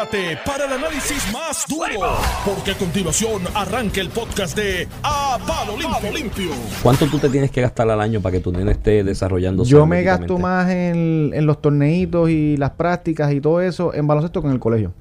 prepárate para el análisis más duro, porque a continuación arranca el podcast de A Palo Limpio. Limpio. ¿Cuánto tú te tienes que gastar al año para que tu nene esté desarrollando Yo me gasto más en, en los torneitos y las prácticas y todo eso en baloncesto que en el colegio.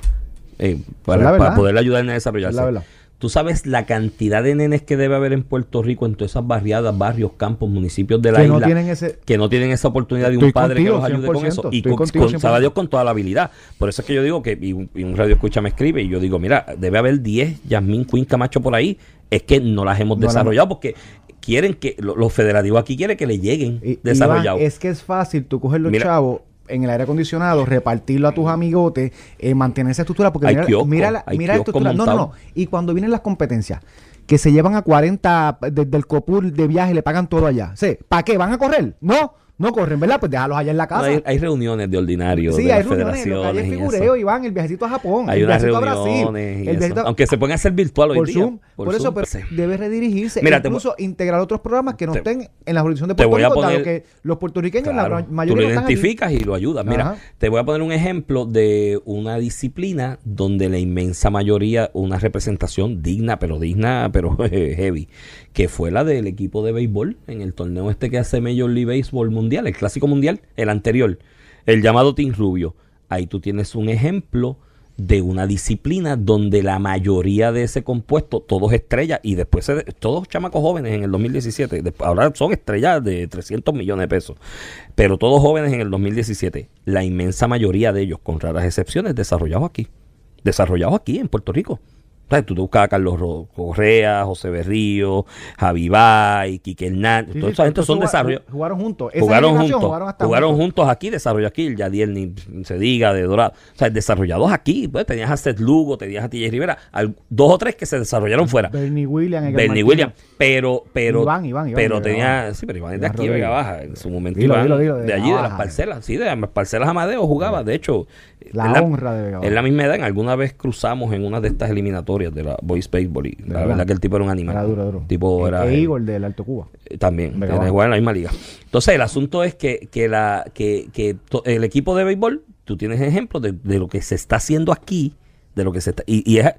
Eh, para, la verdad. para poder ayudarle a desarrollarse. La verdad. Tú sabes la cantidad de nenes que debe haber en Puerto Rico, en todas esas barriadas, barrios, campos, municipios de la Que isla. no tienen ese- que no tienen esa oportunidad de un padre contigo, que los ayude con 100%, eso. Y con, contigo, con- sabe 100%. Dios con toda la habilidad. Por eso es que yo digo que, y un, y un radio escucha me escribe, y yo digo, mira, debe haber 10 Yasmín Queen Camacho por ahí. Es que no las hemos No desarrollado porque quieren que, lo- los federativos aquí quieren que le lleguen desarrollados. Es que es fácil tú coger los Mira. chavos en el aire acondicionado, repartirlo a tus amigotes, eh, mantener esa estructura, porque Hay mira, kiosco, mira la, mira la estructura. No, no, no. Y cuando vienen las competencias, que se llevan a 40 desde el COPUR de viaje, le pagan todo allá. Sí, ¿Para qué? ¿Van a correr? No, no corren, ¿verdad? Pues déjalos allá en la No, casa. hay, hay reuniones de ordinario Sí, de hay reuniones, lo hay eso. figureo, Iván, el viajecito a Japón, Hay el unas viajecito a Brasil, reuniones el eso. viajecito a- Aunque se pueden hacer virtual hoy por día. Zoom. Por, eso, Zoom, pero sí. debe redirigirse. Mira, te incluso integrar otros programas que no te- estén en la jurisdicción de te Puerto Rico, poner- que los puertorriqueños, Claro, la tú mayoría lo no están aquí. identificas y lo ayudas. Mira, Ajá. te voy a poner un ejemplo de una disciplina donde la inmensa mayoría, una representación digna, pero digna, pero heavy, que fue la del equipo de béisbol en el torneo este que hace Major League Baseball Mundial, el Clásico Mundial, el anterior, el llamado Team Rubio. Ahí tú tienes un ejemplo de una disciplina donde la mayoría de ese compuesto, todos estrellas, y después se- todos chamacos jóvenes en el 2017, después- ahora son estrellas de 300 millones de pesos, pero todos jóvenes en el 2017, la inmensa mayoría de ellos, con raras excepciones, desarrollados aquí, desarrollados aquí en Puerto Rico. Sea, tú te buscas a Carlos Correa, José Berrío, Javi Bay, Quique Hernández, Sí, toda sí, esa gente son desarrollados. Jugaron juntos. Esa Jugaron juntos, jugaron jugaron, juntos aquí, desarrolló aquí, el Yadiel ni se diga de Dorado. O sea, desarrollados aquí, pues tenías a Seth Lugo, tenías a TJ Rivera, al- dos o tres que se desarrollaron fuera. Bernie Williams. Bernie. Williams, pero, pero, Iván, Iván, Iván pero tenía, sí, pero Iván es de aquí, Vega. Baja, en su momento Dilo, Iván, dilo, dilo, de allí, de las parcelas, sí, de las parcelas Amadeo jugaba, de hecho, La honra de Vega. Es la misma edad, en alguna vez cruzamos en una de estas eliminatorias de la Boys Baseball y la verdad? verdad que el tipo era un animal. Era duro, duro. Tipo E- era e Igor del Alto Cuba. eh, también, en la misma liga. Entonces, el asunto es que, que, la, que, que to- el equipo de béisbol, tú tienes ejemplos de, de lo que se está haciendo aquí, de lo que se está, y, y, es-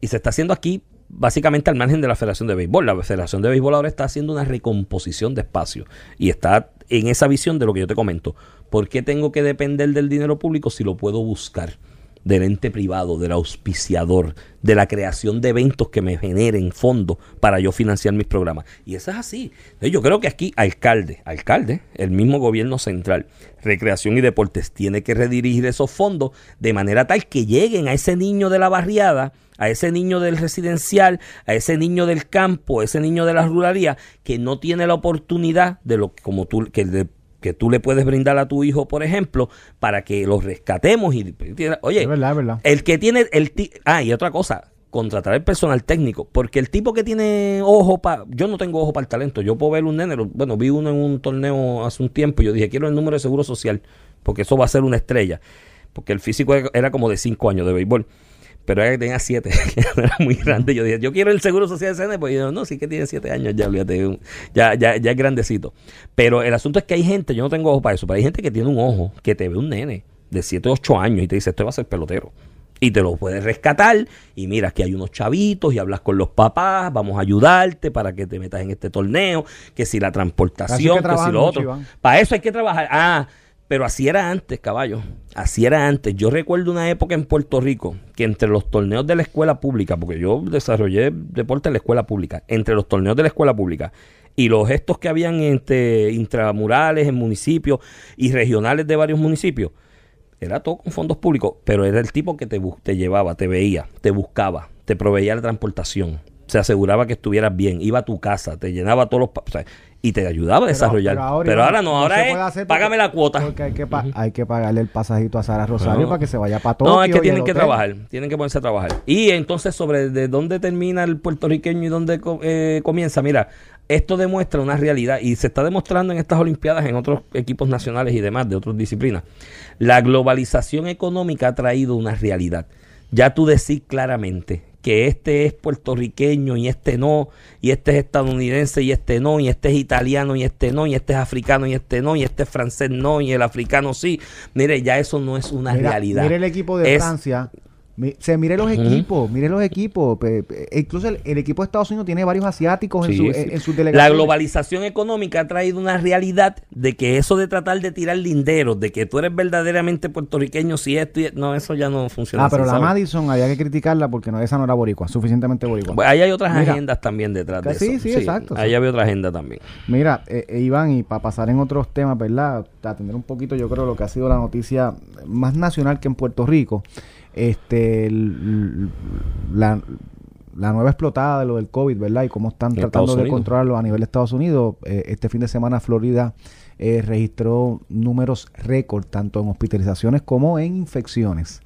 y se está haciendo aquí básicamente al margen de la Federación de Béisbol. La Federación de Béisbol ahora está haciendo una recomposición de espacio y está en esa visión de lo que yo te comento. ¿Por qué tengo que depender del dinero público si lo puedo buscar? del ente privado, del auspiciador, de la creación de eventos que me generen fondos para yo financiar mis programas. Y eso es así. Yo creo que aquí alcalde, alcalde, el mismo gobierno central, recreación y deportes, tiene que redirigir esos fondos de manera tal que lleguen a ese niño de la barriada, a ese niño del residencial, a ese niño del campo, a ese niño de la ruralía, que no tiene la oportunidad de lo como tú, que de- que tú le puedes brindar a tu hijo, por ejemplo, para que los rescatemos y oye, Es verdad, es verdad. el que tiene el ah y otra cosa, contratar el personal técnico, porque el tipo que tiene ojo para, yo no tengo ojo para el talento, yo puedo ver un nene, bueno, vi uno en un torneo hace un tiempo, y yo dije, quiero el número de seguro social, porque eso va a ser una estrella, porque el físico era- era como de 5 años de béisbol. Pero era que tenía 7, era muy grande. Yo dije, yo quiero el seguro social de CN, pues yo, no, sí que tiene 7 años, ya, olvídate, ya, ya, ya es grandecito. Pero el asunto es que hay gente, yo no tengo ojo para eso, pero hay gente que tiene un ojo, que te ve un nene de 7 o 8 años y te dice, esto va a ser pelotero. Y te lo puedes rescatar y mira que hay unos chavitos y hablas con los papás, vamos a ayudarte para que te metas en este torneo, que si la transportación, que, si lo otro. Iván. Para eso hay que trabajar. Ah, pero así era antes, caballo. Así era antes. Yo recuerdo una época en Puerto Rico que entre los torneos de la escuela pública, porque yo desarrollé deporte en la escuela pública, entre los torneos de la escuela pública y los gestos que habían entre intramurales en municipios y regionales de varios municipios, era todo con fondos públicos, pero era el tipo que te, te llevaba, te veía, te buscaba, te proveía la transportación, se aseguraba que estuvieras bien, iba a tu casa, te llenaba todos los... o sea, y te ayudaba a desarrollar. Pero, ahora, no, ahora es, págame la cuota. Porque hay que, pa- hay que pagarle el pasajito a Sara Rosario No. para que se vaya para Tokio. No, es que tienen que trabajar, tienen que ponerse a trabajar. Y entonces sobre de dónde termina el puertorriqueño y dónde eh, comienza, mira, esto demuestra una realidad y se está demostrando en estas Olimpiadas, en otros equipos nacionales y demás, de otras disciplinas. La globalización económica ha traído una realidad. Ya tú decís claramente que este es puertorriqueño y este no, y este es estadounidense y este no, y este es italiano y este no, y este es africano y este no, y este es francés no, y el africano sí. Mire, ya eso no es una Mira, realidad. mira el equipo de Es- Francia Mi- se mire los equipos, mire los equipos. pe- pe- incluso el, el equipo de Estados Unidos tiene varios asiáticos en, Sí, su, sí. en, en sus La delegaciones. globalización económica ha traído una realidad de que eso de tratar de tirar linderos, de que tú eres verdaderamente puertorriqueño, si esto y no, eso ya no funciona. Ah, pero así, la ¿sabes? Madison había que criticarla porque no, esa no era boricua, suficientemente boricua. Pues ahí hay otras Mira. agendas también detrás de Que sí, eso. sí, exacto, Ahí sí. había otra agenda también. Mira, eh, eh, Iván, y para pasar en otros temas, ¿verdad? Atender un poquito, yo creo, lo que ha sido la noticia más nacional que en Puerto Rico. Este, la, la nueva explotada de lo del COVID, ¿verdad? Y cómo están tratando de Unidos. controlarlo a nivel de Estados Unidos. Eh, este fin de semana Florida eh, registró números récord, tanto en hospitalizaciones como en infecciones.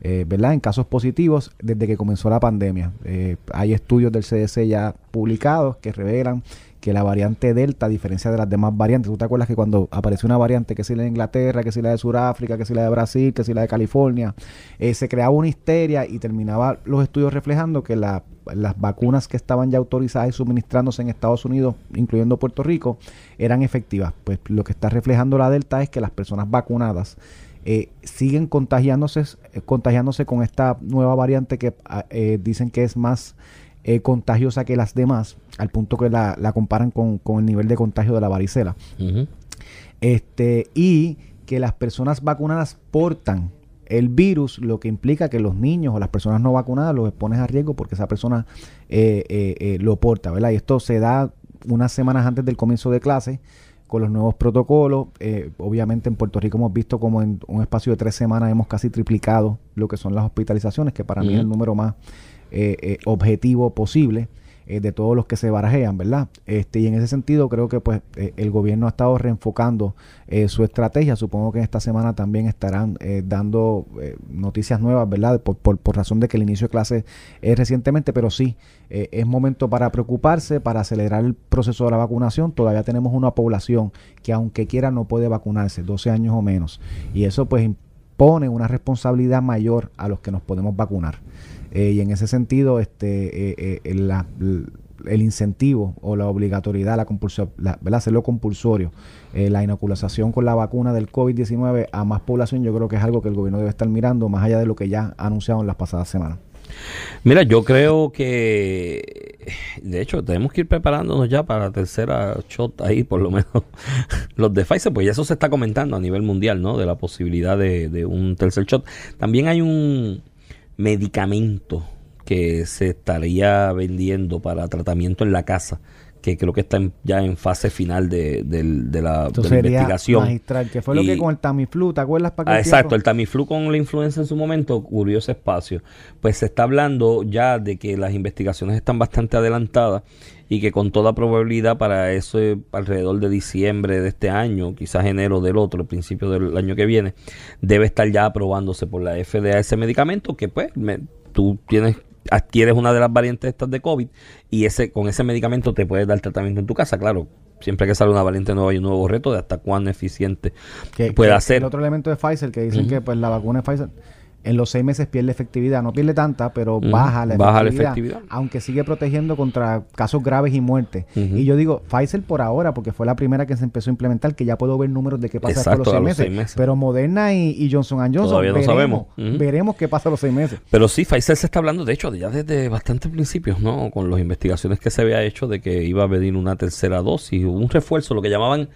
Eh, ¿verdad? En casos positivos desde que comenzó la pandemia. Eh, hay estudios del CDC ya publicados que revelan que la variante Delta, a diferencia de las demás variantes, ¿tú te acuerdas que cuando apareció una variante, que si la de Inglaterra, que si la de Sudáfrica, que si la de Brasil, que si la de California, eh, se creaba una histeria y terminaba los estudios reflejando que la- las vacunas que estaban ya autorizadas y suministrándose en Estados Unidos, incluyendo Puerto Rico, eran efectivas? Pues lo que está reflejando la Delta es que las personas vacunadas eh, siguen contagiándose, eh, contagiándose con esta nueva variante que ah, eh, dicen que es más eh, contagiosa que las demás, al punto que la, la comparan con, con el nivel de contagio de la varicela. Este, y que las personas vacunadas portan el virus, lo que implica que los niños o las personas no vacunadas los expones a riesgo porque esa persona eh, eh, eh, lo porta, ¿verdad? Y esto se da unas semanas antes del comienzo de clase con los nuevos protocolos. Eh, obviamente en Puerto Rico hemos visto como en un espacio de tres semanas hemos casi triplicado lo que son las hospitalizaciones, que para mí es el número más eh, eh, objetivo posible eh, de todos los que se barajean, ¿verdad? Este, y en ese sentido creo que pues eh, el gobierno ha estado reenfocando eh, su estrategia. Supongo que esta semana también estarán eh, dando eh, noticias nuevas, ¿verdad? Por, por, por razón de que el inicio de clase es recientemente, pero sí, es momento para preocuparse, para acelerar el proceso de la vacunación. Todavía tenemos una población que aunque quiera no puede vacunarse, 12 años o menos. Y eso pues impone una responsabilidad mayor a los que nos podemos vacunar. Eh, y en ese sentido, este, eh, eh, el, incentivo o la obligatoriedad, la la- ¿verdad? hacerlo compulsorio, eh, la inoculación con la vacuna del COVID-19 a más población, yo creo que es algo que el gobierno debe estar mirando, más allá de lo que ya ha anunciado en las pasadas semanas. Mira, yo creo que, de hecho, tenemos que ir preparándonos ya para la tercera shot ahí, por lo menos los de Pfizer, pues ya eso se está comentando a nivel mundial, ¿no? De la posibilidad de, de un tercer shot. También hay un medicamento que se estaría vendiendo para tratamiento en la casa, que creo que está en- ya en fase final de, de la, Esto de la sería investigación. magistral, que fue lo que con el Tamiflu, ¿te acuerdas? para Ah, exacto, el Tamiflu con la influenza en su momento cubrió ese espacio. Pues se está hablando ya de que las investigaciones están bastante adelantadas y que con toda probabilidad para eso eh, alrededor de diciembre de este año, quizás enero del otro, el principio del año que viene, debe estar ya aprobándose por la FDA ese medicamento que pues me- tú tienes adquieres una de las variantes estas de COVID y ese con ese medicamento te puedes dar tratamiento en tu casa, claro. Siempre que sale una variante nueva y un nuevo reto de hasta cuán eficiente que, puede que hacer. El otro elemento de Pfizer que dicen que pues la vacuna de Pfizer en los seis meses pierde efectividad. No pierde tanta, pero baja, la, baja la efectividad, efectividad. Aunque sigue protegiendo contra casos graves y muerte. Ujú. Y yo digo, Pfizer por ahora, porque fue la primera que se empezó a implementar, que ya puedo ver números de qué pasa Exacto, los seis los meses. seis meses. Pero Moderna y, y Johnson Johnson, Todavía no veremos, sabemos. Ujú. veremos qué pasa los seis meses. Pero sí, Pfizer se está hablando, de hecho, ya desde bastante principios, ¿no? Con las investigaciones que se había hecho de que iba a venir una tercera dosis, un refuerzo, lo que llamaban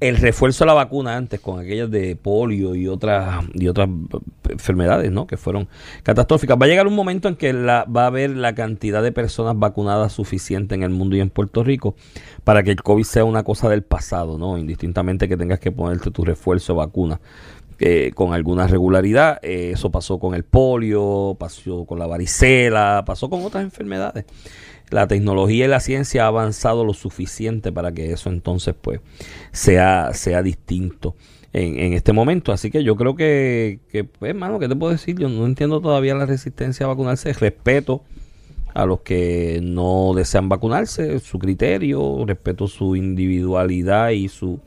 el refuerzo de la vacuna antes, con aquellas de polio y otras y otras enfermedades, ¿no? Que fueron catastróficas. Va a llegar un momento en que la, va a haber la cantidad de personas vacunadas suficiente en el mundo y en Puerto Rico para que el COVID sea una cosa del pasado, ¿no? Indistintamente que tengas que ponerte tu refuerzo vacuna eh, con alguna regularidad. Eh, eso pasó con el polio, pasó con la varicela, pasó con otras enfermedades. La tecnología y la ciencia ha avanzado lo suficiente para que eso entonces pues sea, sea distinto en, en este momento. Así que yo creo que, que pues, hermano, ¿qué te puedo decir? Yo no entiendo todavía la resistencia a vacunarse. Respeto a los que no desean vacunarse, su criterio, respeto su individualidad y su,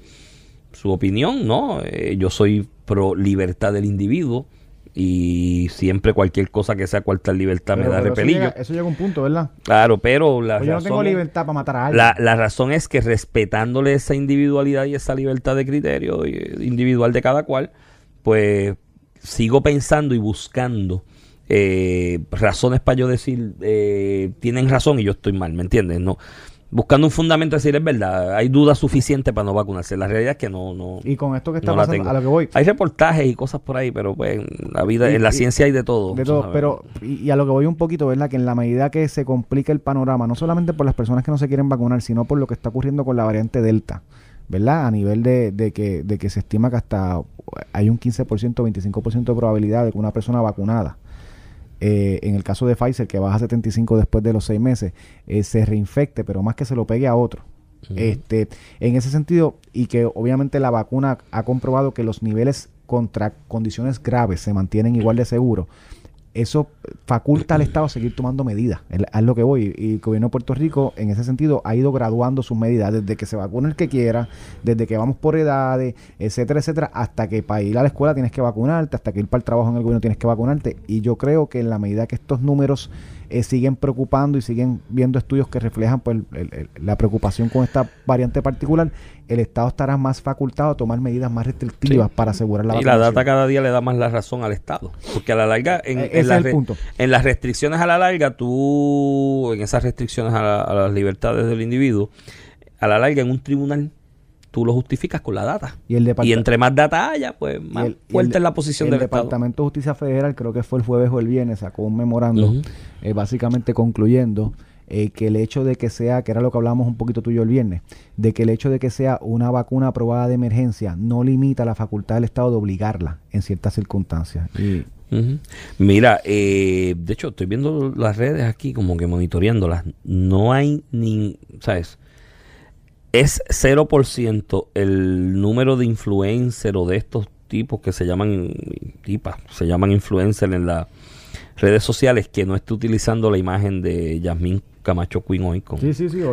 su opinión, ¿no? Eh, yo soy pro libertad del individuo y siempre cualquier cosa que sea cuarta libertad Pero- me da eso repelillo. llega, eso llega a un punto, ¿verdad? Claro, pero la Pues yo no tengo razón libertad para matar a alguien. la, la razón es que respetándole esa individualidad y esa libertad de criterio individual de cada cual, pues sigo pensando y buscando eh, razones para yo decir, eh, tienen razón y yo estoy mal, ¿me entiendes? No buscando un fundamento de decir es verdad, hay dudas suficientes para no vacunarse. La realidad es que no, no. Y con esto que está pasando, a lo que voy. Hay reportajes y cosas por ahí, pero pues en la vida, en la ciencia hay de todo. De todo, pero y, a lo que voy un poquito, ¿verdad? Que en la medida que se complica el panorama, no solamente por las personas que no se quieren vacunar, sino por lo que está ocurriendo con la variante Delta. ¿verdad? A nivel de, de, que, de que se estima que hasta hay un 15%, 25% de probabilidad de que una persona vacunada eh, en el caso de Pfizer, que baja a 75 después de los seis meses, eh, se reinfecte, pero más que se lo pegue a otro. este, en ese sentido, y que obviamente la vacuna ha comprobado que los niveles contra condiciones graves se mantienen igual de seguros, eso faculta al Estado a seguir tomando medidas. Es lo que voy. Y el gobierno de Puerto Rico, en ese sentido, ha ido graduando sus medidas desde que se vacuna el que quiera, desde que vamos por edades, etcétera, etcétera, hasta que para ir a la escuela tienes que vacunarte, hasta que ir para el trabajo en el gobierno tienes que vacunarte. Y yo creo que en la medida que estos números eh, siguen preocupando y siguen viendo estudios que reflejan pues, la preocupación con esta variante particular, el Estado estará más facultado a tomar medidas más restrictivas para asegurar la Y la data cada día le da más la razón al Estado. Porque a la larga, en, eh, en las restricciones a la larga, tú, en esas restricciones a, las libertades del individuo, a la larga en un tribunal tú lo justificas con la data. Y, el y entre más data haya, pues más fuerte es la posición del Estado. El Departamento de Justicia Federal, creo que fue el jueves o el viernes, sacó un memorando eh, básicamente concluyendo eh, que el hecho de que sea, que era lo que hablábamos un poquito tú y yo el viernes, de que el hecho de que sea una vacuna aprobada de emergencia no limita la facultad del Estado de obligarla en ciertas circunstancias. Y, Mira, eh, de hecho, estoy viendo las redes aquí como que monitoreándolas. No hay ni, ¿sabes? Es 0% el número de influencers o de estos tipos que se llaman, tipas, se llaman influencers en las redes sociales que no esté utilizando la imagen de Yasmín Camacho Queen hoy con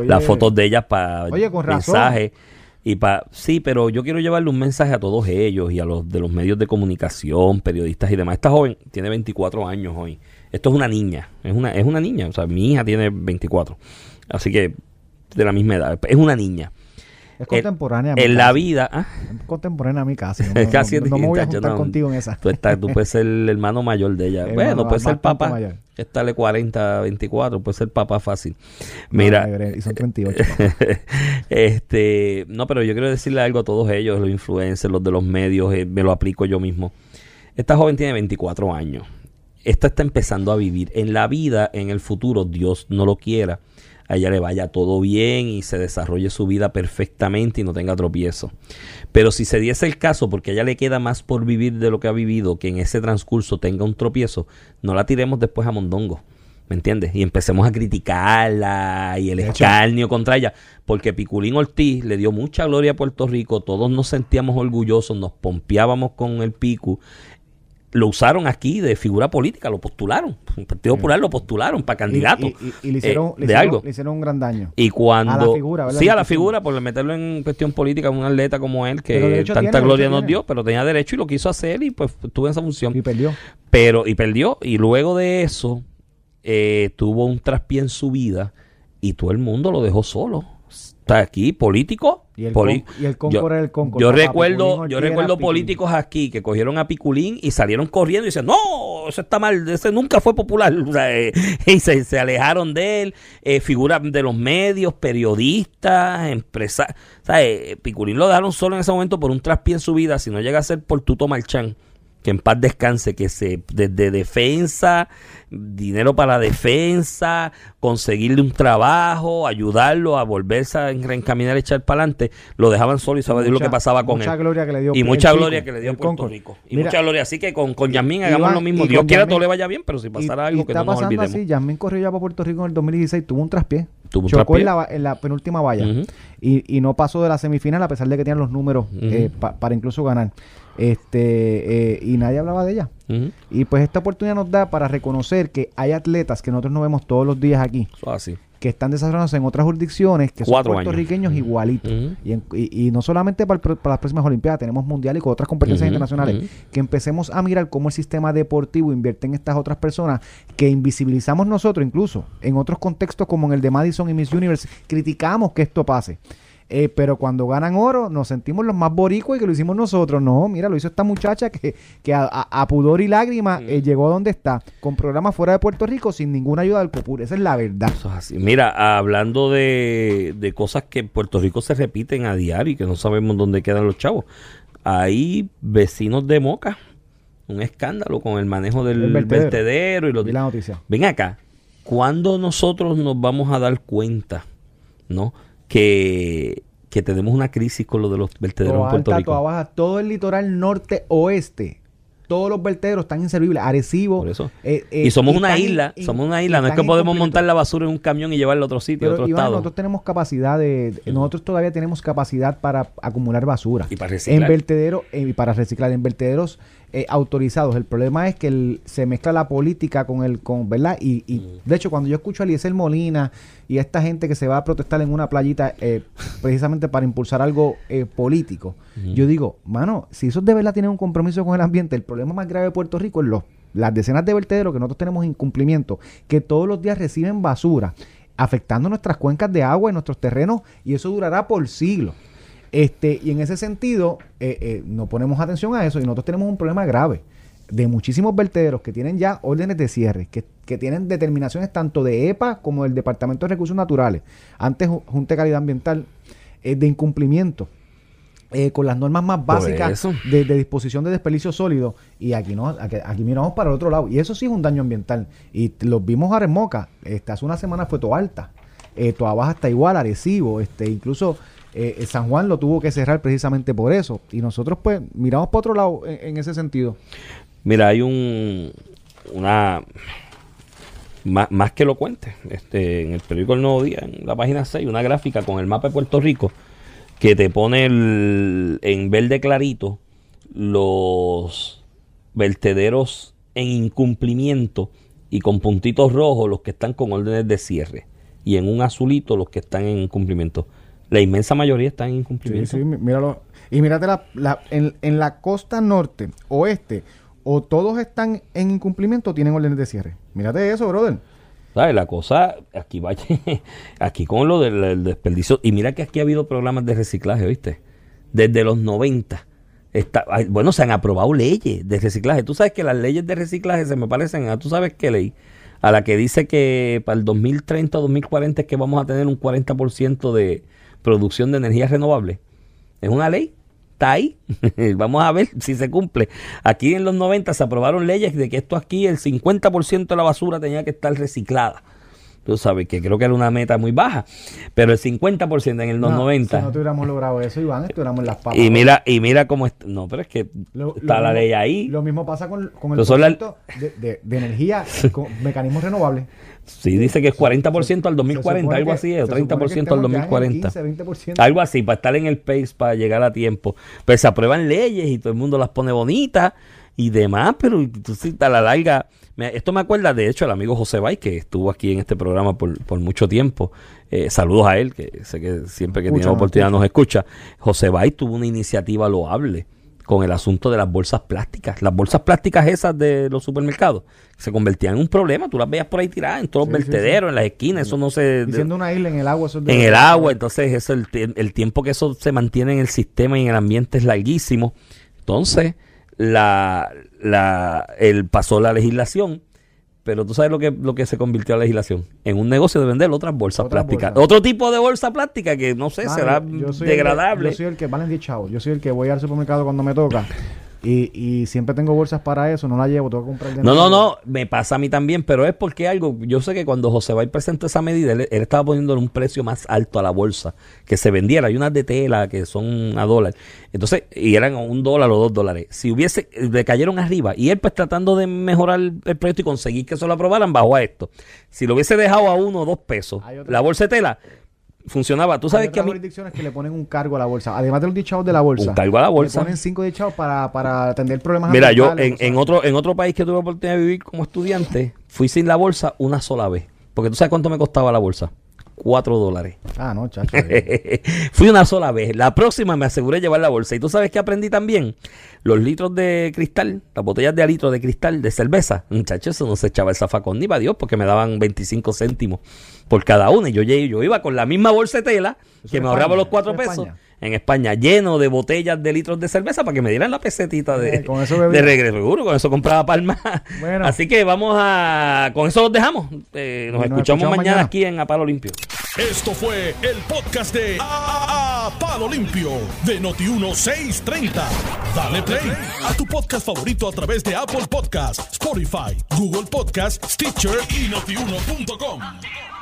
las fotos de ellas para mensajes. Y pa, sí, pero yo quiero llevarle un mensaje a todos ellos y a los de los medios de comunicación, periodistas y demás. Esta joven tiene 24 años hoy. Esto es una niña, es una, es una niña. O sea, mi hija tiene 24. Así que de la misma edad. Es una niña. Es contemporánea. en la vida. ¿ah? Es contemporánea a mi casa. No, Casi no, me voy a juntar contigo en esa. Tú, estás, tú puedes ser el hermano mayor de ella. bueno, puedes ser papá. Estarle 40, 24, puede ser papá fácil. Mira. y son 38. este, no, pero yo quiero decirle algo a todos ellos, los influencers, los de los medios, eh, me lo aplico yo mismo. Esta joven tiene 24 años. Esta está empezando a vivir. En la vida, en el futuro, Dios no lo quiera a ella le vaya todo bien y se desarrolle su vida perfectamente y no tenga tropiezo. Pero si se diese el caso, porque a ella le queda más por vivir de lo que ha vivido, que en ese transcurso tenga un tropiezo, no la tiremos después a Mondongo. ¿Me entiendes? Y empecemos a criticarla y el escarnio contra ella. Porque Piculín Ortiz le dio mucha gloria a Puerto Rico. Todos nos sentíamos orgullosos, nos pompeábamos con el Picu lo usaron aquí de figura política, lo postularon. El Partido Popular lo postularon para candidato. Y, le, hicieron, de algo. le hicieron un gran daño. Y cuando. A la figura, Sí, a la figura, por meterlo en cuestión política, un atleta como él, que tanta gloria nos dio, pero tenía derecho y lo quiso hacer y pues tuvo esa función. Y perdió. Pero, y perdió. Y luego de eso, eh, tuvo un traspié en su vida y todo el mundo lo dejó solo está aquí, político. Y el, y el yo, el Yo recuerdo, yo recuerdo políticos aquí que cogieron a Piculín y salieron corriendo y dicen, no, eso está mal, ese nunca fue popular. Eh, y se, alejaron de él, eh, figuras de los medios, periodistas, empresarios. Eh, Piculín lo dejaron solo en ese momento por un traspié en su vida, si no llega a ser por Tuto Marchán que en paz descanse, que se desde defensa, dinero para defensa, conseguirle un trabajo, ayudarlo a volverse a reencaminar, echar para adelante, lo dejaban solo y saber lo que pasaba con mucha Gloria que le dio y mucha gloria que le dio a Puerto Rico. Y mucha gloria. Así que con, con Yasmín hagamos lo mismo. Dios quiera todo le vaya bien, pero si pasara algo que no nos olvidemos. Así, Yasmín corrió ya para Puerto Rico en el 2016, tuvo un traspié. Tuvo un Chocó en la, en la, penúltima valla. y, y, no pasó de la semifinal a pesar de que tenían los números eh, para incluso ganar este eh, y nadie hablaba de ella. Y pues esta oportunidad nos da para reconocer que hay atletas que nosotros no vemos todos los días aquí. Que están desarrollándose en otras jurisdicciones que son puertorriqueños igualitos. y, no solamente para, las próximas Olimpiadas, tenemos mundiales y con otras competencias internacionales. Que empecemos a mirar cómo el sistema deportivo invierte en estas otras personas que invisibilizamos nosotros, incluso en otros contextos como en el de Madison y Miss Universe, criticamos que esto pase. Eh, pero cuando ganan oro, nos sentimos los más boricuas y que lo hicimos nosotros. No, mira, lo hizo esta muchacha que, que a, a- a pudor y lágrima eh, llegó a donde está, con programas fuera de Puerto Rico sin ninguna ayuda del COPUR. Esa es la verdad. Eso es así. Mira, hablando de, de cosas que en Puerto Rico se repiten a diario y que no sabemos dónde quedan los chavos. Hay vecinos de Moca, un escándalo con el manejo del El vertedero. vertedero y los Vi la noticia. Ven acá, ¿cuándo nosotros nos vamos a dar cuenta, no? Que, que tenemos una crisis con lo de los vertederos Toa en Puerto alta, Rico. baja, todo el litoral norte oeste. Todos los vertederos están inservibles. Arecibo. Por eso. eh, eh, y somos una isla, somos una isla, no es que podemos montar la basura en un camión y llevarla a otro sitio, a Pero otro Iván, estado. nosotros tenemos capacidad de, nosotros todavía tenemos capacidad para acumular basura. Y para reciclar. En vertederos, eh, y para reciclar en vertederos eh, autorizados. El problema es que el- se mezcla la política con el, con, ¿verdad? Y, y, Mm. de hecho cuando yo escucho a Eliezer Molina y a esta gente que se va a protestar en una playita eh, precisamente para impulsar algo eh, político, yo digo, mano, si esos de verdad tienen un compromiso con el ambiente, el problema más grave de Puerto Rico es los, las decenas de vertederos que nosotros tenemos incumplimiento, que todos los días reciben basura, afectando nuestras cuencas de agua y nuestros terrenos, y eso durará por siglos. Este, y en ese sentido, eh, eh, no ponemos atención a eso y nosotros tenemos un problema grave de muchísimos vertederos que tienen ya órdenes de cierre, que, que tienen determinaciones tanto de EPA como del Departamento de Recursos Naturales, antes Ju- Junta de Calidad Ambiental, eh, de incumplimiento eh, con las normas más básicas de, de disposición de desperdicio sólido y aquí no aquí, aquí miramos para el otro lado. Y eso sí es un daño ambiental. Y los vimos ahora en Moca este, hace una semana fue Toa Alta eh, Toa Baja está igual Arecibo este incluso eh, eh, San Juan lo tuvo que cerrar precisamente por eso y nosotros pues miramos para otro lado en, ese sentido Mira, hay un una más, más que lo cuente, este, en el periódico El Nuevo Día, en la página 6, una gráfica con el mapa de Puerto Rico que te pone en verde clarito los vertederos en incumplimiento y con puntitos rojos los que están con órdenes de cierre y en un azulito los que están en incumplimiento. La inmensa mayoría están en Sí, incumplimiento. sí, mí- míralo. Y mírate la, la- en, en la costa norte, oeste, o todos están en incumplimiento o tienen órdenes de cierre. Mírate eso, brother. ¿Sabes? La cosa, aquí vaya, aquí con lo del, del desperdicio, y mira que aquí ha habido programas de reciclaje, ¿viste? Desde los 90. Está, ay, bueno, se han aprobado leyes de reciclaje. Tú sabes que las leyes de reciclaje se me parecen a, ¿tú sabes qué ley? A la que dice que para el 2030 o 2040 es que vamos a tener un 40% de producción de energía renovable. Es una ley, está ahí. Vamos a ver si se cumple. Aquí en los 90 se aprobaron leyes de que esto aquí, el 50% de la basura tenía que estar reciclada. Tú sabes que creo que era una meta muy baja, pero el 50% en el los No, 90. Si no tuviéramos logrado eso, Iván, estuviéramos en las papas. y mira, y mira cómo está. No, pero es que Lo- está lo la mismo- ley ahí. Lo mismo pasa con, con el Pero la- concepto de, de- de energía con mecanismos renovables. Sí, dice que es 40% al Se 2040, supone algo así, o supone que 30% al estemos ya en el 2040. 15, 20%. Algo así, para estar en el pace, para llegar a tiempo. Pues se aprueban leyes y todo el mundo las pone bonitas y demás, pero tú sí, a la larga. Me- esto me acuerda, de hecho, el amigo José Bay, que estuvo aquí en este programa por, por mucho tiempo. Eh, saludos a él, que sé que siempre que tiene oportunidad nos escucha. José Bay tuvo una iniciativa loable con el asunto de las bolsas plásticas. Las bolsas plásticas esas de los supermercados se convertían en un problema. Tú las veías por ahí tiradas en todos los Sí, sí, sí. vertederos, en las esquinas. Eso no se. Una isla en el agua, eso es de- en el agua, entonces eso el, el tiempo que eso se mantiene en el sistema y en el ambiente es larguísimo. Entonces, la, la, el, pasó la legislación, pero tú sabes lo que, lo que se convirtió la legislación, en un negocio de vender otras bolsas Otras plásticas. bolsas. Otro tipo de bolsa plástica que no sé, Mano, será yo soy el degradable. yo soy el que valen 10 chavos. Yo soy el que voy al supermercado cuando me toca. Y, y siempre tengo bolsas para eso. No las llevo, tengo que comprar de No, no, no, me pasa a mí también, pero es porque algo, yo sé que cuando José Bay presentó esa medida, él, él estaba poniéndole un precio más alto a la bolsa, que se vendiera, hay unas de tela que son a dólar, entonces, y eran un dólar o dos dólares, si hubiese, le cayeron arriba, y él pues tratando de mejorar el precio y conseguir que eso lo aprobaran, bajó a esto, si lo hubiese dejado a uno o dos pesos, la bolsa de tela, funcionaba, tú Hay sabes que a mí, jurisdicciones que le ponen un cargo a la bolsa. Además de los 10 chavos de la bolsa. Un cargo a la bolsa. Le ponen 5 10 chavos para, para atender problemas mira, yo en, en o sea, otro, en otro país que tuve oportunidad de vivir como estudiante, fui sin la bolsa una sola vez, porque tú sabes cuánto me costaba la bolsa. 4 dólares. Ah, no, chacho. Fui una sola vez. La próxima me aseguré llevar la bolsa. ¿Y tú sabes qué aprendí también? Los litros de cristal, las botellas de a litro de cristal de cerveza. Muchachos, eso no se echaba el zafacón ni para Dios porque me daban 25 céntimos por cada una. Y yo, yo iba con la misma bolsa de tela que me ahorraba los 4 pesos en España, lleno de botellas de litros de cerveza para que me dieran la pesetita de, Eh, con eso de regreso. Seguro, con eso compraba palma. Bueno. Así que vamos a. Con eso los dejamos. Eh, nos, escuchamos escuchamos mañana, mañana. aquí en A Palo Limpio. Esto fue el podcast de A, A Palo Limpio de Noti1630. Dale play a tu podcast favorito a través de Apple Podcasts, Spotify, Google Podcasts, Stitcher y notiuno.com.